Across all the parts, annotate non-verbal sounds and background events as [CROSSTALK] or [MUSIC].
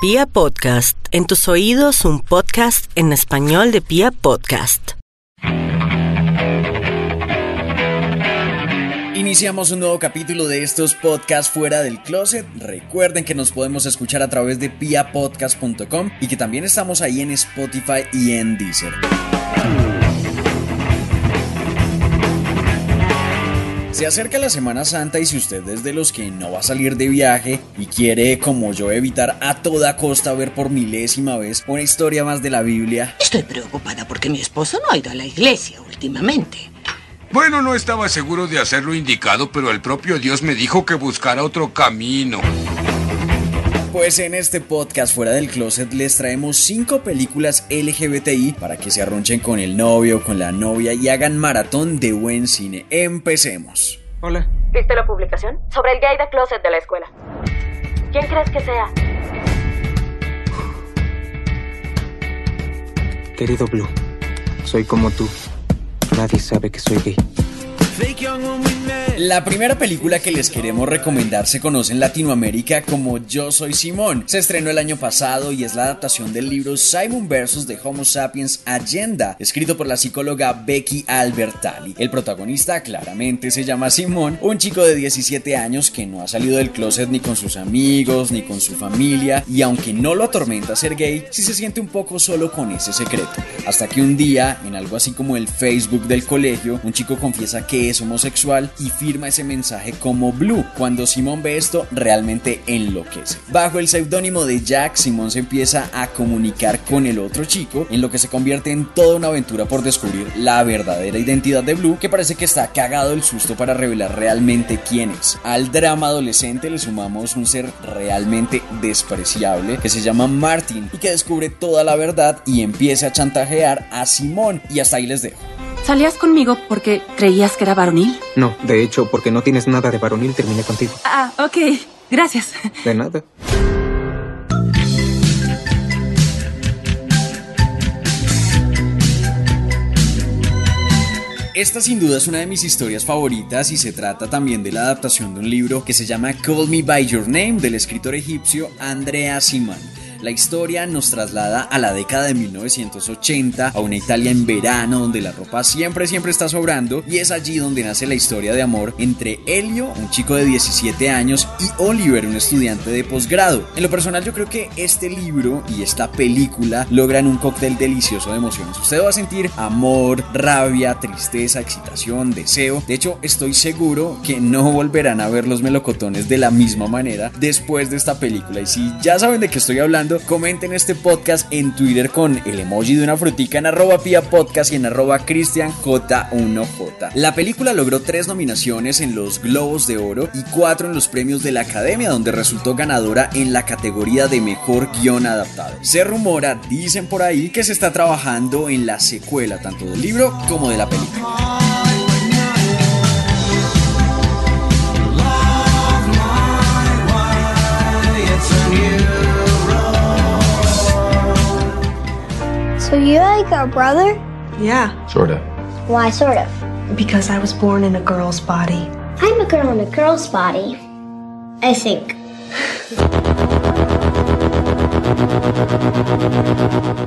Pia Podcast, en tus oídos un podcast en español de Pia Podcast. Iniciamos un nuevo capítulo de estos podcasts fuera del closet. Recuerden que nos podemos escuchar a través de piapodcast.com y que también estamos ahí en Spotify y en Deezer. Se acerca la Semana Santa y si usted es de los que no va a salir de viaje y quiere, como yo, evitar a toda costa ver por milésima vez una historia más de la Biblia, Estoy preocupada porque mi esposo no ha ido a la iglesia últimamente. Bueno, no estaba seguro de hacer lo indicado, pero el propio Dios me dijo que buscara otro camino. Pues en este podcast fuera del closet les traemos 5 películas LGBTI para que se arronchen con el novio, con la novia y hagan maratón de buen cine. Empecemos. Hola. ¿Viste la publicación? Sobre el gay de closet de la escuela. ¿Quién crees que sea? Querido Blue, soy como tú. Nadie sabe que soy gay. La primera película que les queremos recomendar se conoce en Latinoamérica como Yo Soy Simón. Se estrenó el año pasado y es la adaptación del libro Simon vs. The Homo Sapiens Agenda, escrito por la psicóloga Becky Albertalli. El protagonista claramente se llama Simón, un chico de 17 años que no ha salido del closet ni con sus amigos ni con su familia y aunque no lo atormenta ser gay, sí se siente un poco solo con ese secreto. Hasta que un día, en algo así como el Facebook del colegio, un chico confiesa que es homosexual y firma ese mensaje como Blue. Cuando Simón ve esto, realmente enloquece. Bajo el seudónimo de Jack, Simón se empieza a comunicar con el otro chico, en lo que se convierte en toda una aventura por descubrir la verdadera identidad de Blue, que parece que está cagado el susto para revelar realmente quién es. Al drama adolescente le sumamos un ser realmente despreciable que se llama Martin y que descubre toda la verdad y empieza a chantajear a Simón. Y hasta ahí les dejo. ¿Salías conmigo porque creías que era varonil? No, de hecho, porque no tienes nada de varonil, terminé contigo. Ah, ok. Gracias. De nada. Esta sin duda es una de mis historias favoritas y se trata también de la adaptación de un libro que se llama Call Me By Your Name del escritor egipcio Andrea Simán. La historia nos traslada a la década de 1980, a una Italia en verano donde la ropa siempre siempre está sobrando y es allí donde nace la historia de amor entre Helio, un chico de 17 años, y Oliver, un estudiante de posgrado. En lo personal yo creo que este libro y esta película logran un cóctel delicioso de emociones. Usted va a sentir amor, rabia, tristeza, excitación, deseo. De hecho, estoy seguro que no volverán a ver los melocotones de la misma manera después de esta película. Y si ya saben de qué estoy hablando, comenten este podcast en Twitter con el emoji de una frutica en arroba pia podcast y en arroba cristianj1j. La película logró tres nominaciones en los Globos de Oro y cuatro en los premios de la Academia, donde resultó ganadora en la categoría de mejor guion adaptado. Se rumora, dicen por ahí, que se está trabajando en la secuela tanto del libro como de la película. You like our brother? Yeah, Sort of. Why, sort of. because I was born in a girl's body. I'm a girl in a girl's body. I think. [LAUGHS]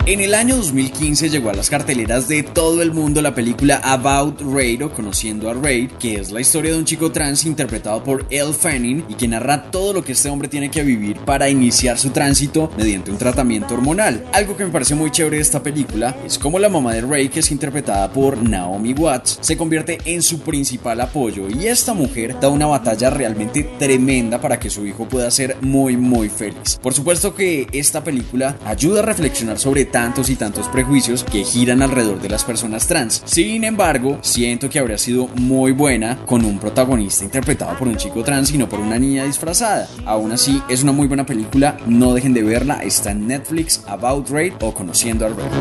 En el año 2015 llegó a las carteleras de todo el mundo la película About Raid o Conociendo a Raid, que es la historia de un chico trans interpretado por Elle Fanning y que narra todo lo que este hombre tiene que vivir para iniciar su tránsito mediante un tratamiento hormonal. Algo que me parece muy chévere de esta película es como la mamá de Ray, que es interpretada por Naomi Watts, se convierte en su principal apoyo y esta mujer da una batalla realmente tremenda para que su hijo pueda ser muy muy feliz. Por supuesto que esta película ayuda a reflexionar sobre tantos y tantos prejuicios que giran alrededor de las personas trans. Sin embargo, siento que habría sido muy buena con un protagonista interpretado por un chico trans y no por una niña disfrazada. Aún así, es una muy buena película, no dejen de verla, está en Netflix, About Raid o Conociendo a Raid.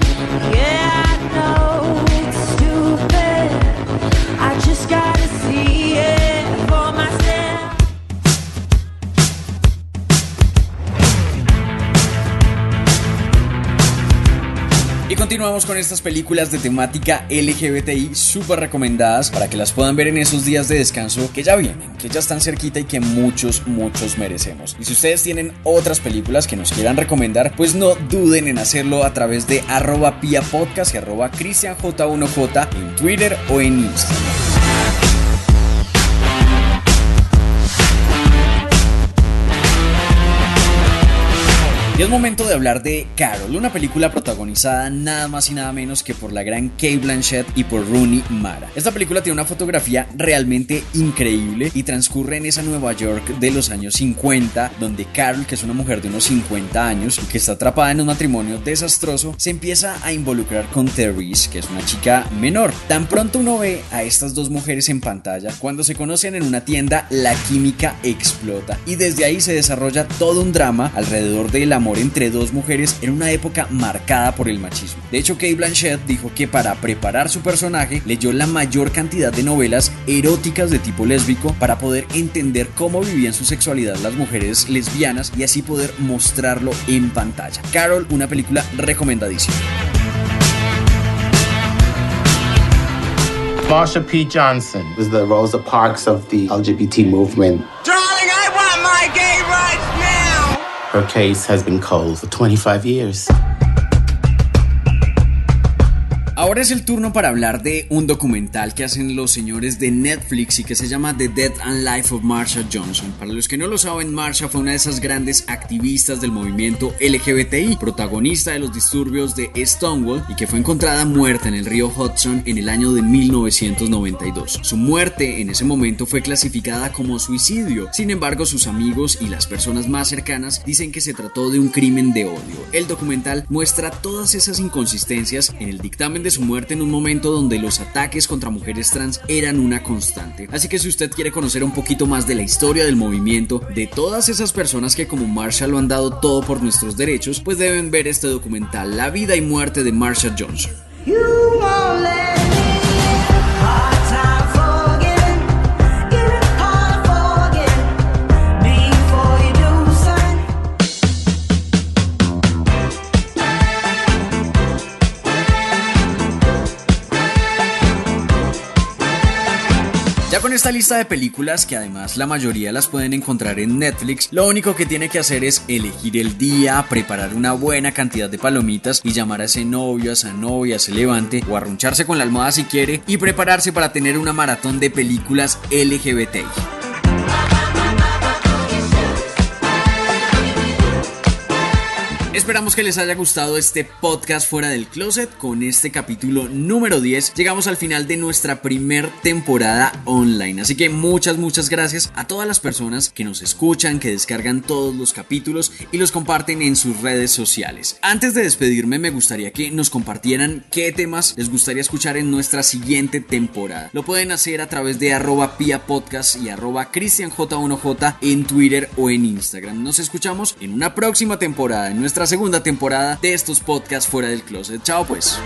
Continuamos con estas películas de temática LGBTI súper recomendadas para que las puedan ver en esos días de descanso que ya vienen, que ya están cerquita y que muchos, muchos merecemos. Y si ustedes tienen otras películas que nos quieran recomendar, pues no duden en hacerlo a través de arroba pia podcast y arroba cristianj1j en Twitter o en Instagram. Y es momento de hablar de Carol, una película protagonizada nada más y nada menos que por la gran Kate Blanchett y por Rooney Mara. Esta película tiene una fotografía realmente increíble y transcurre en esa Nueva York de los años 50, donde Carol, que es una mujer de unos 50 años y que está atrapada en un matrimonio desastroso, se empieza a involucrar con Therese, que es una chica menor. Tan pronto uno ve a estas dos mujeres en pantalla, cuando se conocen en una tienda, la química explota y desde ahí se desarrolla todo un drama alrededor del amor entre dos mujeres en una época marcada por el machismo. De hecho, Kate Blanchett dijo que para preparar su personaje leyó la mayor cantidad de novelas eróticas de tipo lésbico para poder entender cómo vivían su sexualidad las mujeres lesbianas y así poder mostrarlo en pantalla. Carol, una película recomendadísima. Marsha P. Johnson is the Rosa Parks of the LGBT movement. Darling, I want my gay! Her case has been cold for 25 years. Ahora es el turno para hablar de un documental que hacen los señores de Netflix y que se llama The Death and Life of Marsha Johnson. Para los que no lo saben, Marsha fue una de esas grandes activistas del movimiento LGBTI, protagonista de los disturbios de Stonewall y que fue encontrada muerta en el río Hudson en el año de 1992. Su muerte en ese momento fue clasificada como suicidio. Sin embargo, sus amigos y las personas más cercanas dicen que se trató de un crimen de odio. El documental muestra todas esas inconsistencias en el dictamen de su muerte en un momento donde los ataques contra mujeres trans eran una constante. Así que si usted quiere conocer un poquito más de la historia del movimiento, de todas esas personas que como Marsha lo han dado todo por nuestros derechos, pues deben ver este documental, La vida y muerte de Marsha Johnson. Esta lista de películas, que además la mayoría las pueden encontrar en Netflix, lo único que tiene que hacer es elegir el día, preparar una buena cantidad de palomitas y llamar a ese novio, a esa novia, a ese levante o arruncharse con la almohada si quiere y prepararse para tener una maratón de películas LGBTI. Esperamos que les haya gustado este podcast fuera del closet con este capítulo número 10. Llegamos al final de nuestra primer temporada online. Así que muchas, muchas gracias a todas las personas que nos escuchan, que descargan todos los capítulos y los comparten en sus redes sociales. Antes de despedirme me gustaría que nos compartieran qué temas les gustaría escuchar en nuestra siguiente temporada. Lo pueden hacer a través de arroba pia y arroba cristianj1j en Twitter o en Instagram. Nos escuchamos en una próxima temporada en nuestra segunda temporada de estos podcasts fuera del closet. Chao pues.